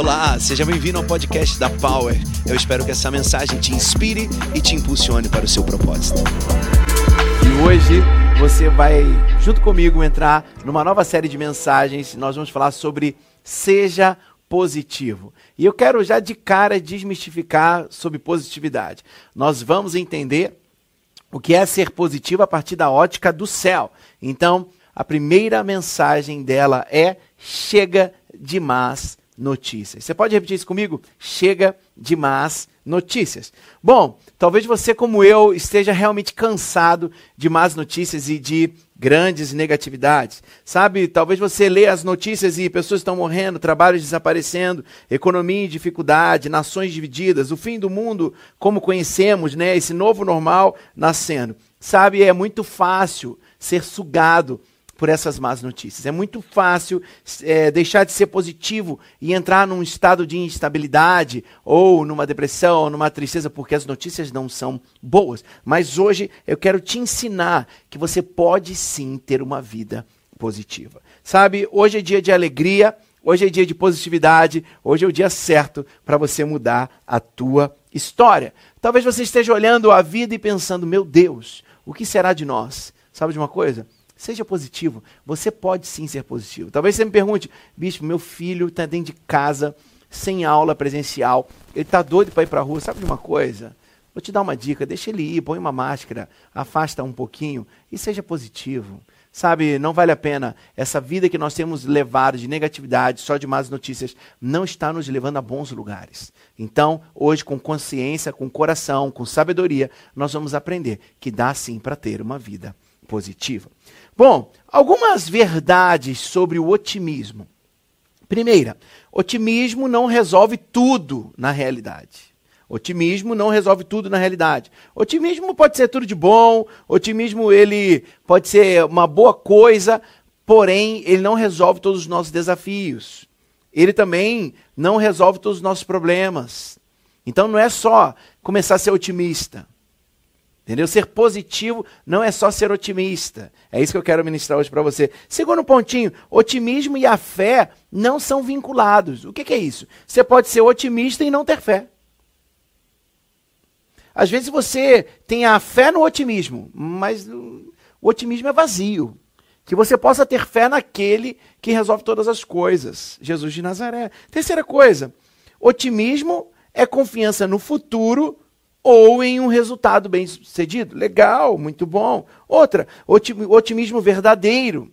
Olá, seja bem-vindo ao podcast da Power. Eu espero que essa mensagem te inspire e te impulsione para o seu propósito. E hoje você vai, junto comigo, entrar numa nova série de mensagens. Nós vamos falar sobre seja positivo. E eu quero já de cara desmistificar sobre positividade. Nós vamos entender o que é ser positivo a partir da ótica do céu. Então, a primeira mensagem dela é: chega de más notícias. Você pode repetir isso comigo? Chega de más notícias. Bom, talvez você, como eu, esteja realmente cansado de más notícias e de grandes negatividades. Sabe, talvez você lê as notícias e pessoas estão morrendo, trabalhos desaparecendo, economia em dificuldade, nações divididas, o fim do mundo como conhecemos, né, esse novo normal nascendo. Sabe, é muito fácil ser sugado por essas más notícias. É muito fácil é, deixar de ser positivo e entrar num estado de instabilidade, ou numa depressão, ou numa tristeza, porque as notícias não são boas. Mas hoje eu quero te ensinar que você pode sim ter uma vida positiva. Sabe, hoje é dia de alegria, hoje é dia de positividade, hoje é o dia certo para você mudar a tua história. Talvez você esteja olhando a vida e pensando: meu Deus, o que será de nós? Sabe de uma coisa? Seja positivo. Você pode sim ser positivo. Talvez você me pergunte, bispo, meu filho está dentro de casa, sem aula presencial, ele está doido para ir para a rua. Sabe de uma coisa? Vou te dar uma dica: deixa ele ir, põe uma máscara, afasta um pouquinho e seja positivo. Sabe, não vale a pena. Essa vida que nós temos levado de negatividade, só de más notícias, não está nos levando a bons lugares. Então, hoje, com consciência, com coração, com sabedoria, nós vamos aprender que dá sim para ter uma vida positiva. Bom, algumas verdades sobre o otimismo. Primeira, otimismo não resolve tudo na realidade. Otimismo não resolve tudo na realidade. Otimismo pode ser tudo de bom, otimismo ele pode ser uma boa coisa, porém ele não resolve todos os nossos desafios. Ele também não resolve todos os nossos problemas. Então não é só começar a ser otimista. Entendeu? Ser positivo não é só ser otimista. É isso que eu quero ministrar hoje para você. Segundo pontinho, otimismo e a fé não são vinculados. O que, que é isso? Você pode ser otimista e não ter fé. Às vezes você tem a fé no otimismo, mas o otimismo é vazio. Que você possa ter fé naquele que resolve todas as coisas, Jesus de Nazaré. Terceira coisa, otimismo é confiança no futuro ou em um resultado bem sucedido. Legal, muito bom. Outra, otimismo verdadeiro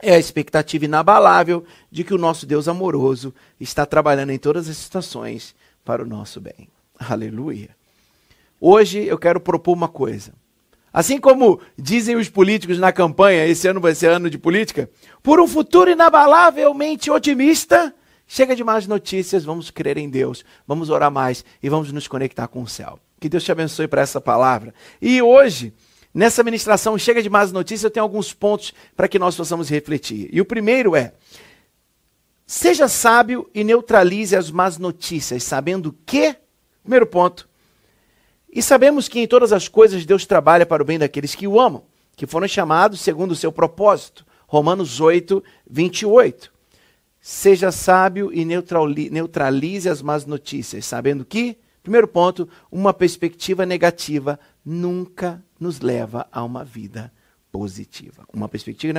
é a expectativa inabalável de que o nosso Deus amoroso está trabalhando em todas as situações para o nosso bem. Aleluia. Hoje eu quero propor uma coisa. Assim como dizem os políticos na campanha, esse ano vai ser ano de política, por um futuro inabalavelmente otimista, chega de más notícias, vamos crer em Deus, vamos orar mais e vamos nos conectar com o céu. Que Deus te abençoe para essa palavra. E hoje, nessa ministração Chega de Más Notícias, eu tenho alguns pontos para que nós possamos refletir. E o primeiro é: seja sábio e neutralize as más notícias, sabendo que, primeiro ponto, e sabemos que em todas as coisas Deus trabalha para o bem daqueles que o amam, que foram chamados segundo o seu propósito. Romanos 8, 28. Seja sábio e neutralize as más notícias, sabendo que Primeiro ponto, uma perspectiva negativa nunca nos leva a uma vida positiva. Uma perspectiva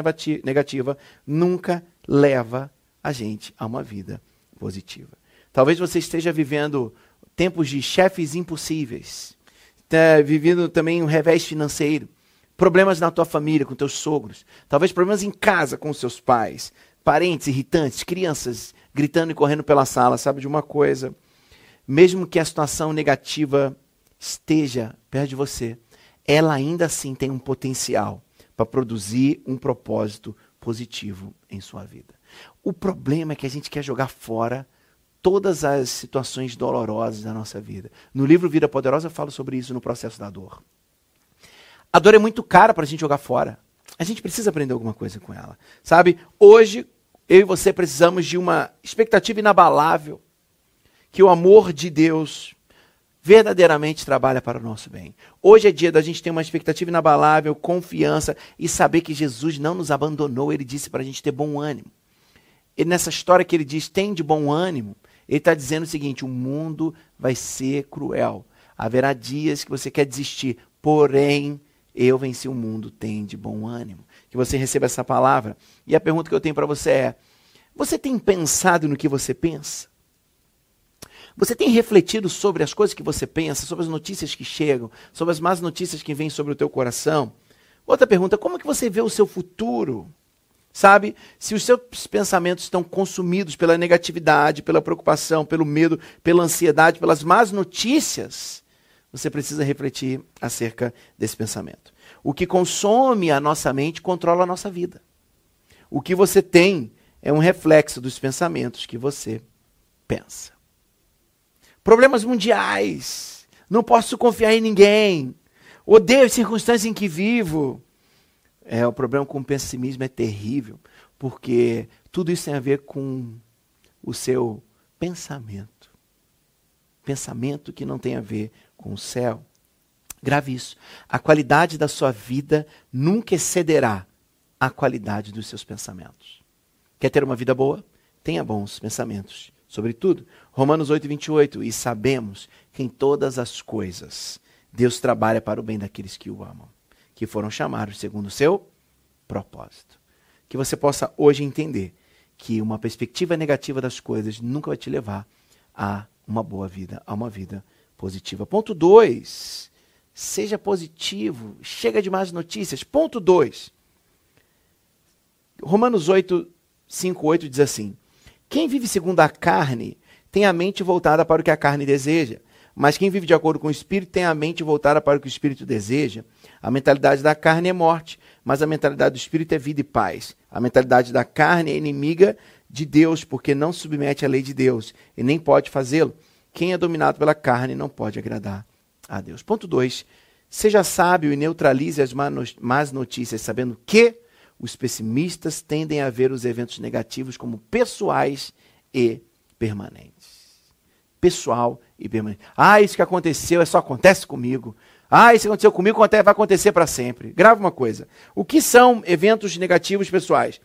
negativa nunca leva a gente a uma vida positiva. Talvez você esteja vivendo tempos de chefes impossíveis, está vivendo também um revés financeiro, problemas na tua família, com teus sogros, talvez problemas em casa com seus pais, parentes irritantes, crianças gritando e correndo pela sala, sabe de uma coisa? Mesmo que a situação negativa esteja perto de você, ela ainda assim tem um potencial para produzir um propósito positivo em sua vida. O problema é que a gente quer jogar fora todas as situações dolorosas da nossa vida. No livro Vida Poderosa eu falo sobre isso no processo da dor. A dor é muito cara para a gente jogar fora. A gente precisa aprender alguma coisa com ela. Sabe? Hoje, eu e você precisamos de uma expectativa inabalável que o amor de Deus verdadeiramente trabalha para o nosso bem. Hoje é dia da gente ter uma expectativa inabalável, confiança e saber que Jesus não nos abandonou. Ele disse para a gente ter bom ânimo. E nessa história que ele diz, tem de bom ânimo, Ele está dizendo o seguinte: o mundo vai ser cruel. Haverá dias que você quer desistir, porém, eu venci o mundo, tem de bom ânimo. Que você receba essa palavra. E a pergunta que eu tenho para você é: você tem pensado no que você pensa? Você tem refletido sobre as coisas que você pensa, sobre as notícias que chegam, sobre as más notícias que vêm sobre o teu coração? Outra pergunta, como que você vê o seu futuro? Sabe, se os seus pensamentos estão consumidos pela negatividade, pela preocupação, pelo medo, pela ansiedade, pelas más notícias, você precisa refletir acerca desse pensamento. O que consome a nossa mente controla a nossa vida. O que você tem é um reflexo dos pensamentos que você pensa. Problemas mundiais. Não posso confiar em ninguém. Odeio as circunstâncias em que vivo. É, o problema com o pessimismo é terrível, porque tudo isso tem a ver com o seu pensamento. Pensamento que não tem a ver com o céu. Grave isso. A qualidade da sua vida nunca excederá a qualidade dos seus pensamentos. Quer ter uma vida boa? Tenha bons pensamentos. Sobretudo, Romanos 8, 28. E sabemos que em todas as coisas Deus trabalha para o bem daqueles que o amam, que foram chamados segundo o seu propósito. Que você possa hoje entender que uma perspectiva negativa das coisas nunca vai te levar a uma boa vida, a uma vida positiva. Ponto 2. Seja positivo. Chega de más notícias. Ponto 2. Romanos 8, 5, 8 diz assim: Quem vive segundo a carne tem a mente voltada para o que a carne deseja. Mas quem vive de acordo com o Espírito tem a mente voltada para o que o Espírito deseja. A mentalidade da carne é morte, mas a mentalidade do Espírito é vida e paz. A mentalidade da carne é inimiga de Deus, porque não submete à lei de Deus e nem pode fazê-lo. Quem é dominado pela carne não pode agradar a Deus. Ponto 2. Seja sábio e neutralize as más notícias, sabendo que os pessimistas tendem a ver os eventos negativos como pessoais e permanentes. Pessoal e permanente. Ah, isso que aconteceu é só acontece comigo. Ah, isso que aconteceu comigo vai acontecer para sempre. Grava uma coisa. O que são eventos negativos pessoais?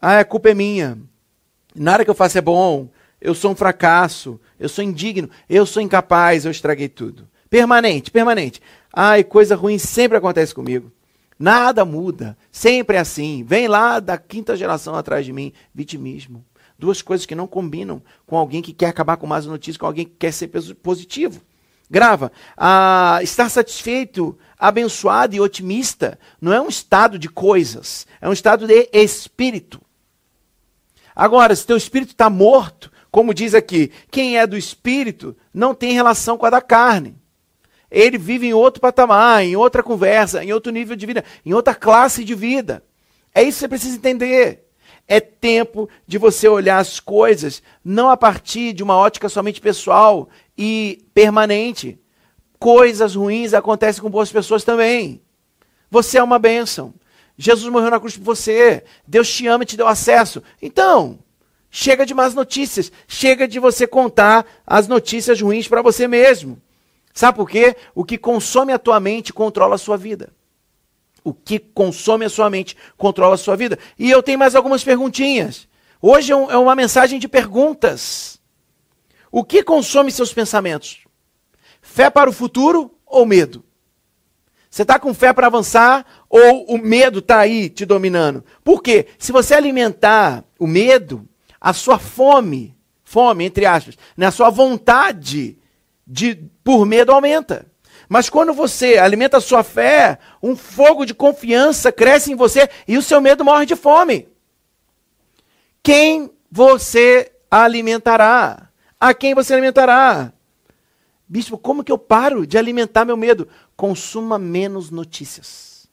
Ah, a culpa é minha. Nada que eu faço é bom. Eu sou um fracasso. Eu sou indigno. Eu sou incapaz. Eu estraguei tudo. Permanente, permanente. Ai, coisa ruim sempre acontece comigo. Nada muda. Sempre é assim. Vem lá da quinta geração atrás de mim. Vitimismo. Duas coisas que não combinam com alguém que quer acabar com más notícias, com alguém que quer ser positivo. Grava. Ah, estar satisfeito, abençoado e otimista não é um estado de coisas, é um estado de espírito. Agora, se teu espírito está morto, como diz aqui, quem é do espírito não tem relação com a da carne. Ele vive em outro patamar, em outra conversa, em outro nível de vida, em outra classe de vida. É isso que você precisa entender. É tempo de você olhar as coisas não a partir de uma ótica somente pessoal e permanente. Coisas ruins acontecem com boas pessoas também. Você é uma bênção. Jesus morreu na cruz por você. Deus te ama e te deu acesso. Então, chega de más notícias. Chega de você contar as notícias ruins para você mesmo. Sabe por quê? O que consome a tua mente controla a sua vida. O que consome a sua mente controla a sua vida. E eu tenho mais algumas perguntinhas. Hoje é, é uma mensagem de perguntas. O que consome seus pensamentos? Fé para o futuro ou medo? Você está com fé para avançar ou o medo está aí te dominando? Por quê? Se você alimentar o medo, a sua fome, fome, entre aspas, né, a sua vontade de, por medo aumenta. Mas quando você alimenta a sua fé, um fogo de confiança cresce em você e o seu medo morre de fome. Quem você alimentará? A quem você alimentará? Bispo, como que eu paro de alimentar meu medo? Consuma menos notícias.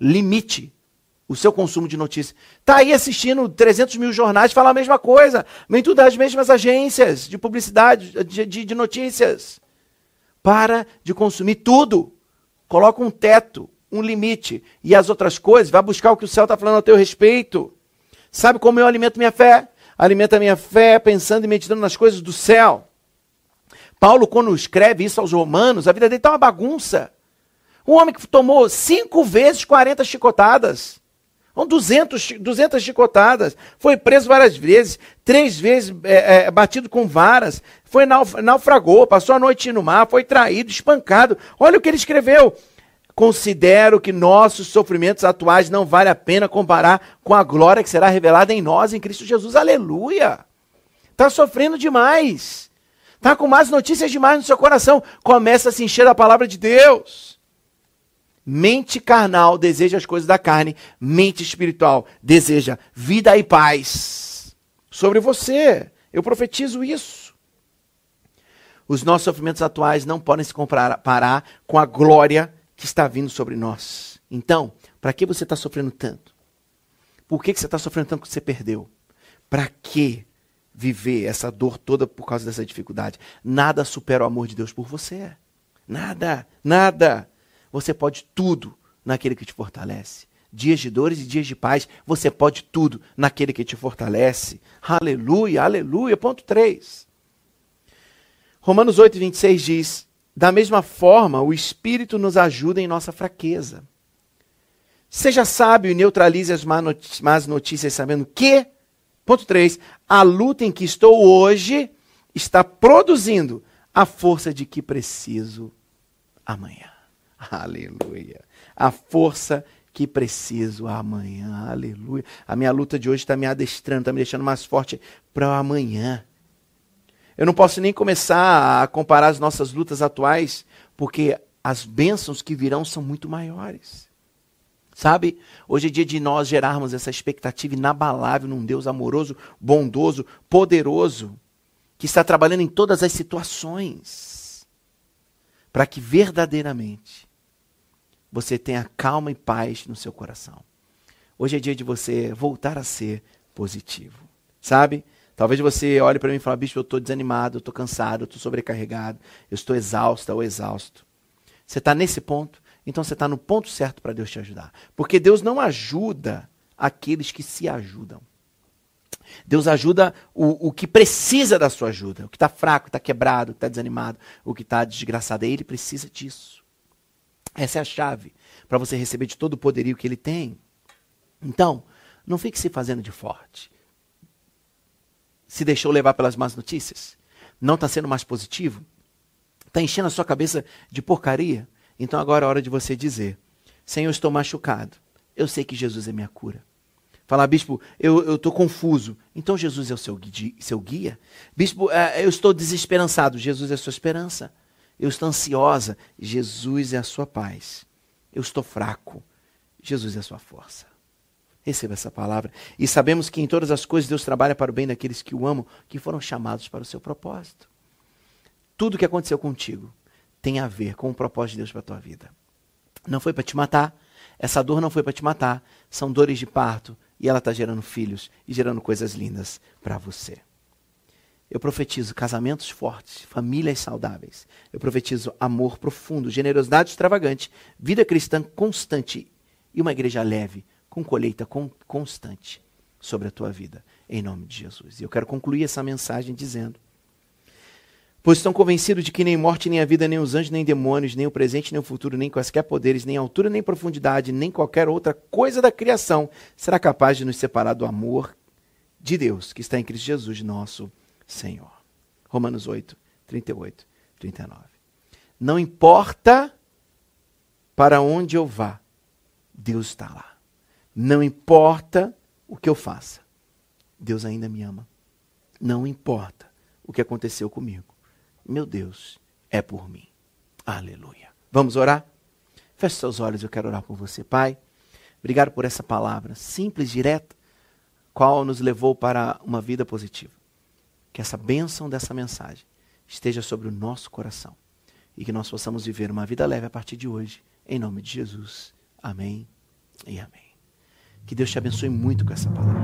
Limite o seu consumo de notícias. Está aí assistindo 300 mil jornais, fala a mesma coisa. Vem tudo das mesmas agências de publicidade, de, de, de notícias. Para de consumir tudo. Coloca um teto, um limite. E as outras coisas, vai buscar o que o céu está falando a teu respeito. Sabe como eu alimento minha fé? Alimento a minha fé pensando e meditando nas coisas do céu. Paulo, quando escreve isso aos romanos, a vida dele está uma bagunça. Um homem que tomou cinco vezes 40 chicotadas. São 200, 200 chicotadas. Foi preso várias vezes, três vezes é, é, batido com varas. Foi naufragou, passou a noite no mar, foi traído, espancado. Olha o que ele escreveu. Considero que nossos sofrimentos atuais não vale a pena comparar com a glória que será revelada em nós, em Cristo Jesus. Aleluia! Está sofrendo demais. Está com mais notícias demais no seu coração. Começa a se encher da palavra de Deus. Mente carnal deseja as coisas da carne, mente espiritual deseja vida e paz. Sobre você, eu profetizo isso. Os nossos sofrimentos atuais não podem se comparar com a glória que está vindo sobre nós. Então, para que você está sofrendo tanto? Por que, que você está sofrendo tanto que você perdeu? Para que viver essa dor toda por causa dessa dificuldade? Nada supera o amor de Deus por você. Nada, nada. Você pode tudo naquele que te fortalece. Dias de dores e dias de paz, você pode tudo naquele que te fortalece. Aleluia, aleluia. Ponto 3. Romanos 8, 26 diz: da mesma forma, o Espírito nos ajuda em nossa fraqueza. Seja sábio e neutralize as más notícias, sabendo que, ponto 3, a luta em que estou hoje está produzindo a força de que preciso amanhã. Aleluia. A força que preciso amanhã. Aleluia. A minha luta de hoje está me adestrando, está me deixando mais forte para amanhã. Eu não posso nem começar a comparar as nossas lutas atuais, porque as bênçãos que virão são muito maiores. Sabe? Hoje é dia de nós gerarmos essa expectativa inabalável num Deus amoroso, bondoso, poderoso, que está trabalhando em todas as situações, para que verdadeiramente você tenha calma e paz no seu coração. Hoje é dia de você voltar a ser positivo. Sabe? Talvez você olhe para mim e fale, bicho, eu estou desanimado, eu estou cansado, eu estou sobrecarregado, eu estou exausta ou exausto. Você está nesse ponto? Então você está no ponto certo para Deus te ajudar. Porque Deus não ajuda aqueles que se ajudam. Deus ajuda o, o que precisa da sua ajuda. O que está fraco, está quebrado, o que está desanimado, o que está desgraçado. Ele precisa disso. Essa é a chave para você receber de todo o poderio que ele tem. Então, não fique se fazendo de forte se deixou levar pelas más notícias? Não está sendo mais positivo? Está enchendo a sua cabeça de porcaria? Então agora é hora de você dizer: Senhor, estou machucado. Eu sei que Jesus é minha cura. Falar, bispo, eu estou confuso. Então Jesus é o seu, guia? Bispo, é, eu estou desesperançado. Jesus é a sua esperança. Eu estou ansiosa. Jesus é a sua paz. Eu estou fraco. Jesus é a sua força. Receba essa palavra. E sabemos que em todas as coisas Deus trabalha para o bem daqueles que o amam, que foram chamados para o seu propósito. Tudo que aconteceu contigo tem a ver com o propósito de Deus para a tua vida. Não foi para te matar. Essa dor não foi para te matar. São dores de parto. E ela está gerando filhos e gerando coisas lindas para você. Eu profetizo casamentos fortes, famílias saudáveis. Eu profetizo amor profundo, generosidade extravagante, vida cristã constante e uma igreja leve, com colheita con constante sobre a tua vida, em nome de Jesus. E eu quero concluir essa mensagem dizendo: Pois estão convencidos de que nem morte, nem a vida, nem os anjos, nem demônios, nem o presente, nem o futuro, nem quaisquer poderes, nem altura, nem profundidade, nem qualquer outra coisa da criação será capaz de nos separar do amor de Deus que está em Cristo Jesus, nosso Senhor. Romanos 8, 38, 39. Não importa para onde eu vá, Deus está lá. Não importa o que eu faça, Deus ainda me ama. Não importa o que aconteceu comigo, meu Deus é por mim. Aleluia. Vamos orar? Feche seus olhos, eu quero orar por você, Pai. Obrigado por essa palavra simples, direta, qual nos levou para uma vida positiva. Que essa bênção dessa mensagem esteja sobre o nosso coração e que nós possamos viver uma vida leve a partir de hoje, em nome de Jesus. Amém e amém. Que Deus te abençoe muito com essa palavra.